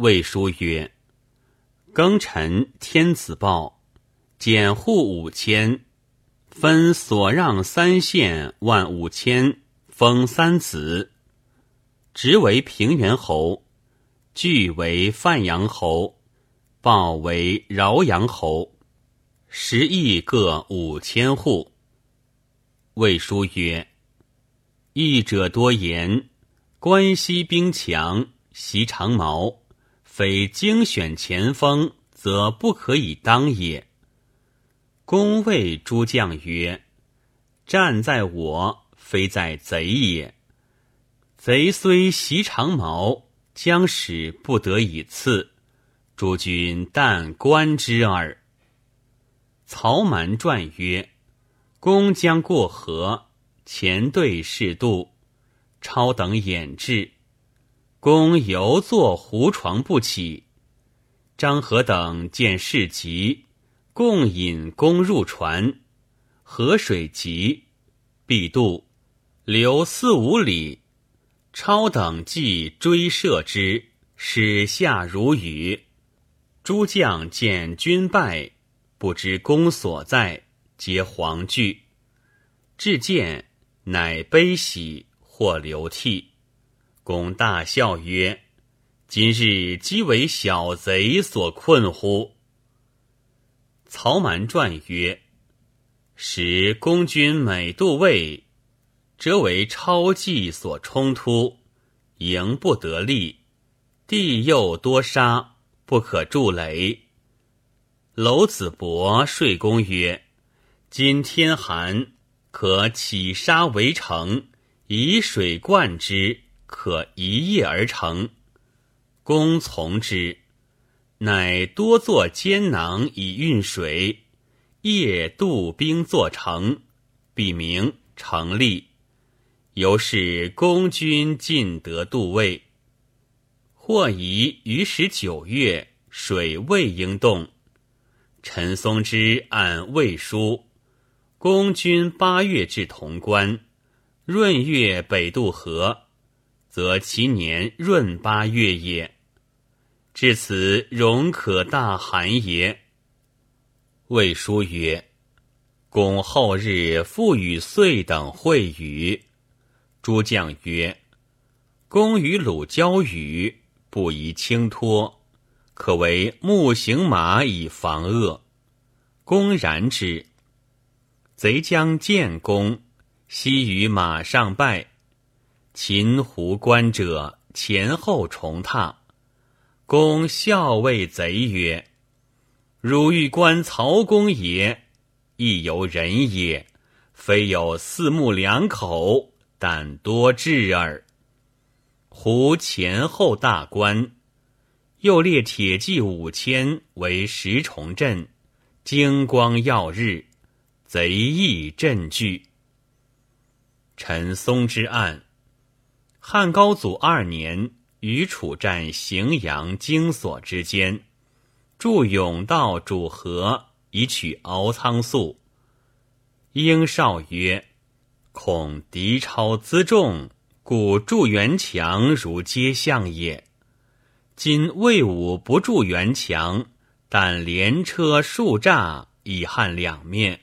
魏书曰：“庚辰，天子报，减户五千，分所让三县万五千，封三子，职为平原侯，据为范阳侯，报为饶阳侯，十邑各五千户。”魏书曰：“义者多言，关西兵强，袭长矛。”非精选前锋，则不可以当也。公谓诸将曰：“战在我，非在贼也。贼虽袭长矛，将使不得以刺。诸君但观之耳。”曹瞒传曰：“公将过河，前队是渡，超等掩至。”公犹坐胡床不起，张合等见事急，共引公入船。河水急，必渡，流四五里。超等即追射之，使下如雨。诸将见军败，不知公所在，皆惶惧。至见，乃悲喜，或流涕。公大笑曰：“今日即为小贼所困乎？”曹瞒传曰：“时公军每渡渭，则为超计所冲突，营不得利，地又多沙，不可筑垒。”娄子伯说公曰：“今天寒，可起沙为城，以水灌之。”可一夜而成，公从之，乃多作坚囊以运水，夜渡兵作城，笔名成立。由是公军尽得渡渭。或疑于时九月，水未应动。陈松之按魏书，公军八月至潼关，闰月北渡河。则其年闰八月也。至此，容可大寒也。魏书曰：“公后日复与岁等会语。”诸将曰：“公与鲁交语，不宜轻托，可为木行马以防恶。”公然之。贼将见公，悉于马上拜。秦胡关者前后重踏，公笑谓贼曰：“汝欲观曹公也，亦犹人也，非有四目两口，但多智耳。”胡前后大观，又列铁骑五千为十重阵，金光耀日，贼亦震惧。陈松之案。汉高祖二年，与楚战荥阳、荆索之间，筑甬道主河以取敖仓粟。英少曰：“恐敌超辎重，故筑垣墙如街巷也。今魏武不筑垣墙，但连车数栅以汉两面。